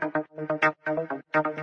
どこ?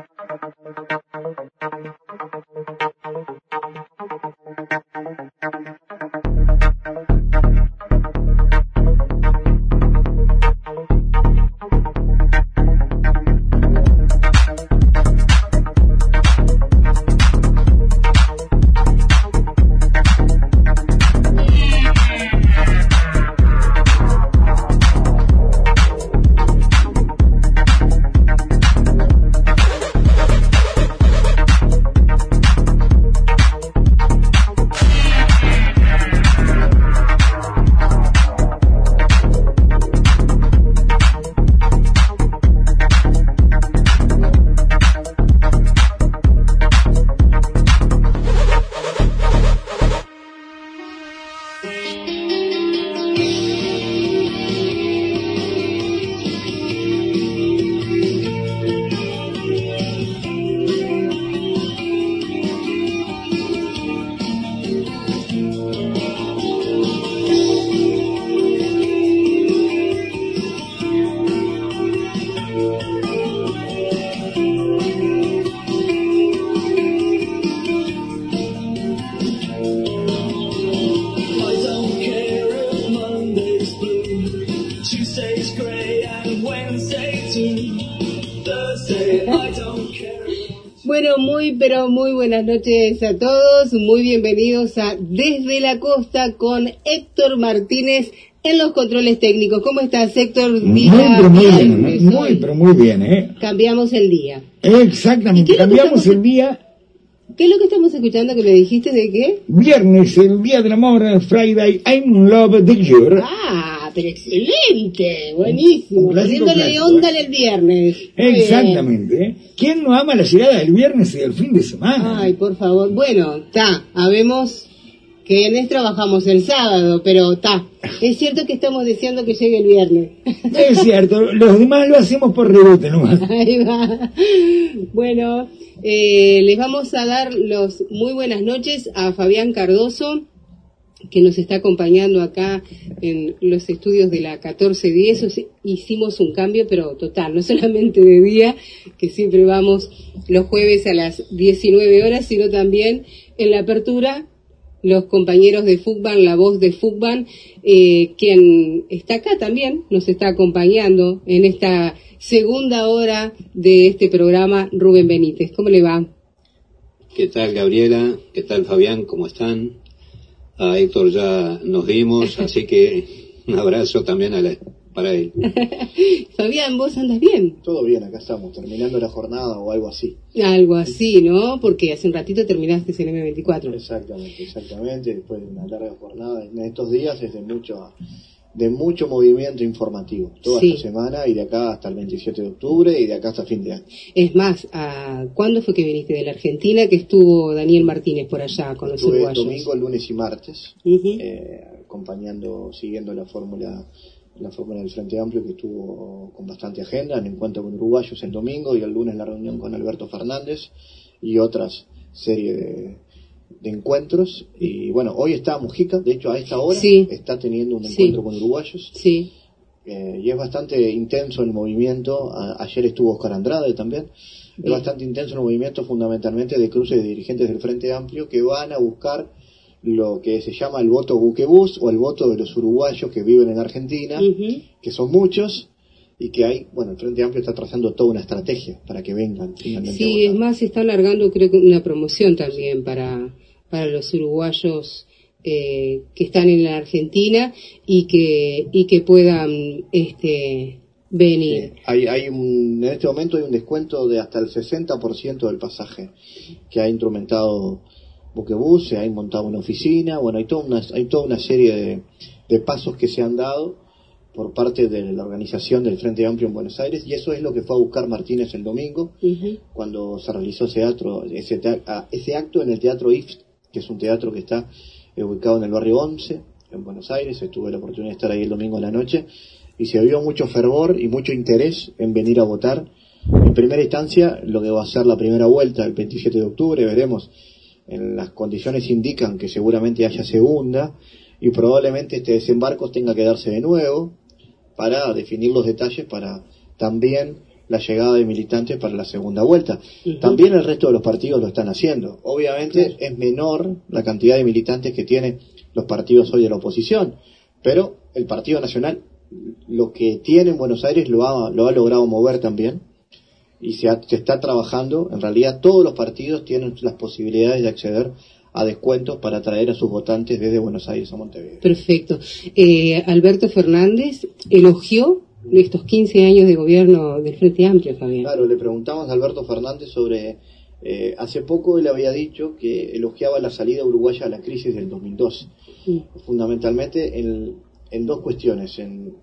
Bueno, muy pero muy buenas noches a todos, muy bienvenidos a Desde la Costa con Héctor Martínez en los controles técnicos. ¿Cómo estás, Héctor? Muy, pero muy bien, viernes, muy, pero muy bien, ¿eh? Cambiamos el día. Exactamente, ¿Y qué es lo que cambiamos el día, ¿Qué es lo que estamos escuchando que me dijiste de qué? viernes, el día del amor, Friday, I'm in love with you. Ah, pero excelente, buenísimo. Poniéndole clásico, onda ¿eh? el viernes. Exactamente, ¿eh? ¿Quién no ama la llegada del viernes y del fin de semana? Ay, por favor. Bueno, está, habemos que en trabajamos el sábado, pero está. Es cierto que estamos deseando que llegue el viernes. Es cierto, los demás lo hacemos por rebote nomás. Ahí va. Bueno, eh, les vamos a dar los muy buenas noches a Fabián Cardoso, que nos está acompañando acá en los estudios de la 1410. O sea, Hicimos un cambio, pero total, no solamente de día, que siempre vamos los jueves a las 19 horas, sino también en la apertura los compañeros de Fugban, la voz de Fugban, eh, quien está acá también, nos está acompañando en esta segunda hora de este programa, Rubén Benítez. ¿Cómo le va? ¿Qué tal Gabriela? ¿Qué tal Fabián? ¿Cómo están? A Héctor ya nos vimos, así que un abrazo también a la- para él. Fabián, ¿vos andas bien? Todo bien, acá estamos, terminando la jornada o algo así. Algo así, ¿no? Porque hace un ratito terminaste en M24. Exactamente, exactamente. Después de una larga jornada, en estos días es de mucho, de mucho movimiento informativo. Toda Sí. esta semana y de acá hasta el 27 de octubre y de acá hasta fin de año. Es más, ¿a ¿cuándo fue que viniste de la Argentina? Que estuvo Daniel Martínez por allá con los Estuve uruguayos. domingo, lunes y martes, eh, acompañando, siguiendo la fórmula la fórmula del Frente Amplio que estuvo con bastante agenda, en encuentro con uruguayos el domingo y el lunes la reunión con Alberto Fernández y otras serie de, de encuentros. Y bueno, hoy está Mujica, de hecho a esta hora Sí. está teniendo un Sí. encuentro con uruguayos Sí, eh, y es bastante intenso el movimiento. A- ayer estuvo Oscar Andrade también. Es bastante intenso el movimiento fundamentalmente de cruces de dirigentes del Frente Amplio que van a buscar lo que se llama el voto buquebús o el voto de los uruguayos que viven en Argentina, que son muchos y que hay, bueno, el Frente Amplio está trazando toda una estrategia para que vengan Sí, votar. es más, se está alargando creo que una promoción también para, para los uruguayos eh, que están en la Argentina y que, y que puedan este, venir. Sí, hay, hay un, en este momento hay un descuento de hasta el 60% del pasaje que ha instrumentado Buquebus, se ha montado una oficina, bueno, hay toda una, hay toda una serie de, de pasos que se han dado por parte de la organización del Frente Amplio en Buenos Aires y eso es lo que fue a buscar Martínez el domingo cuando se realizó ese, teatro, ese, ese acto en el Teatro IFT, que es un teatro que está eh, ubicado en el barrio 11, en Buenos Aires. Tuve la oportunidad de estar ahí el domingo en la noche y se vio mucho fervor y mucho interés en venir a votar. En primera instancia, lo que va a ser la primera vuelta el 27 de octubre, veremos. En las condiciones indican que seguramente haya segunda y probablemente este desembarco tenga que darse de nuevo para definir los detalles para también la llegada de militantes para la segunda vuelta. También el resto de los partidos lo están haciendo. Obviamente es menor la cantidad de militantes que tienen los partidos hoy de la oposición, pero el Partido Nacional lo que tiene en Buenos Aires lo ha, lo ha logrado mover también y se, ha- se está trabajando. En realidad todos los partidos tienen las posibilidades de acceder a descuentos para atraer a sus votantes desde Buenos Aires a Montevideo. Perfecto. Eh, Alberto Fernández elogió estos 15 años de gobierno del Frente Amplio, Fabián. Claro, le preguntamos a Alberto Fernández sobre... eh, hace poco él había dicho que elogiaba la salida uruguaya a la crisis del 2012, Mm. fundamentalmente en, en dos cuestiones, en,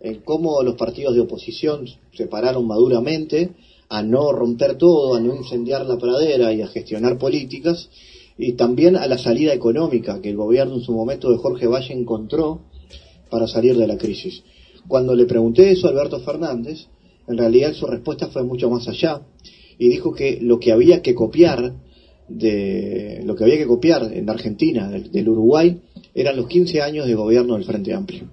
en cómo los partidos de oposición se pararon maduramente a no romper todo, a no incendiar la pradera y a gestionar políticas, y también a la salida económica que el gobierno en su momento de Jorge Valle encontró para salir de la crisis. Cuando le pregunté eso a Alberto Fernández, en realidad su respuesta fue mucho más allá y dijo que lo que había que copiar de lo que había que copiar en Argentina del, del Uruguay eran los 15 años de gobierno del Frente Amplio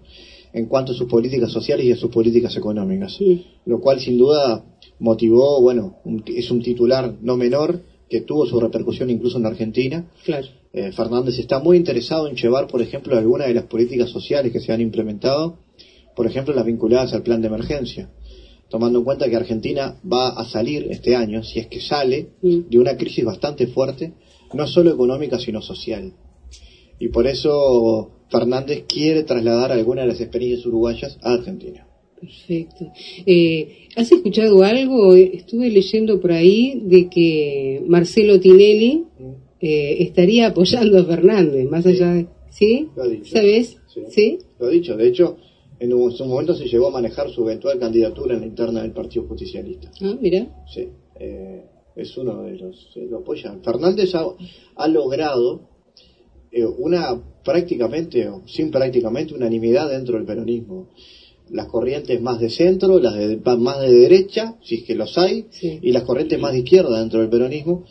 en cuanto a sus políticas sociales y a sus políticas económicas, Sí. lo cual sin duda motivó, bueno, un- es un titular no menor que tuvo su repercusión incluso en Argentina Claro. eh, Fernández está muy interesado en llevar, por ejemplo, algunas de las políticas sociales que se han implementado, por ejemplo, las vinculadas al plan de emergencia, tomando en cuenta que Argentina va a salir este año, si es que sale, Mm. de una crisis bastante fuerte, no solo económica, sino social. Y por eso Fernández quiere trasladar algunas de las experiencias uruguayas a Argentina. Perfecto. Eh, ¿Has escuchado algo? Estuve leyendo por ahí de que Marcelo Tinelli eh, estaría apoyando a Fernández, más allá de... ¿Sí? Lo ha dicho. ¿Sabes? Sí. ¿Sí? Lo dicho, de hecho, en un, su momento se llegó a manejar su eventual candidatura en la interna del Partido Justicialista. Ah, mira. Sí, eh, es uno de los que lo apoyan. Fernández ha, ha logrado eh, una prácticamente, o sin prácticamente, unanimidad dentro del peronismo. Las corrientes más de centro, las de, más de derecha, si es que los hay, Sí. y las corrientes más de izquierda dentro del peronismo,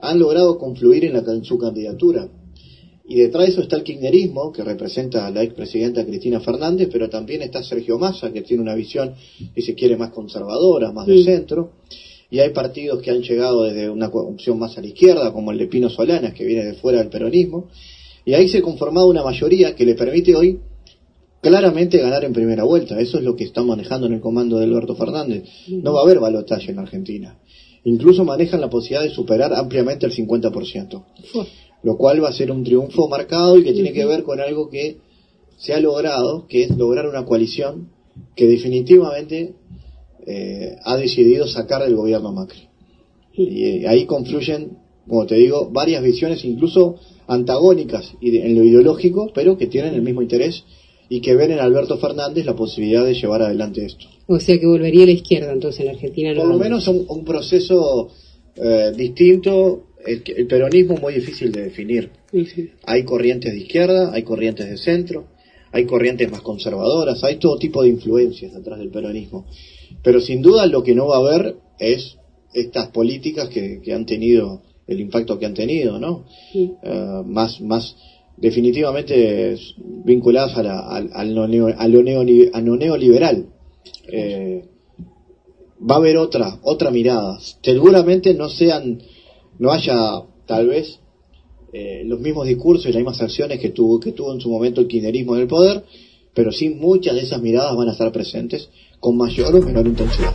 han logrado confluir en, la, en su candidatura. Y detrás de eso está el kirchnerismo, que representa a la expresidenta Cristina Fernández, pero también está Sergio Massa, que tiene una visión, si se quiere, más conservadora, más de centro. Y hay partidos que han llegado desde una opción más a la izquierda, como el de Pino Solanas, que viene de fuera del peronismo. Y ahí se ha conformado una mayoría que le permite hoy claramente ganar en primera vuelta. Eso es lo que está manejando en el comando de Alberto Fernández. No va a haber balotaje en Argentina. Incluso manejan la posibilidad de superar ampliamente el 50% Fua. lo cual va a ser un triunfo marcado y que tiene que ver con algo que se ha logrado, que es lograr una coalición que definitivamente eh, ha decidido sacar del gobierno a Macri. Y eh, ahí confluyen, como te digo, varias visiones, incluso antagónicas en lo ideológico, pero que tienen el mismo interés y que ven en Alberto Fernández la posibilidad de llevar adelante esto. O sea que volvería a la izquierda entonces en Argentina. Por lo menos un, un proceso eh, distinto, el, el peronismo es muy difícil de definir. Ujú. Hay corrientes de izquierda, hay corrientes de centro, hay corrientes más conservadoras, hay todo tipo de influencias detrás del peronismo. Pero sin duda lo que no va a haber es estas políticas que, que han tenido el impacto que han tenido, ¿no? Sí. Eh, más, más definitivamente vinculadas a, la- a lo neo- a lo neoliberal. Eh, va a haber otra, otra mirada. Seguramente no sean, no haya tal vez eh, los mismos discursos y las mismas acciones que tuvo, que tuvo en su momento el kirchnerismo en el poder, pero sí muchas de esas miradas van a estar presentes con mayor o menor intensidad.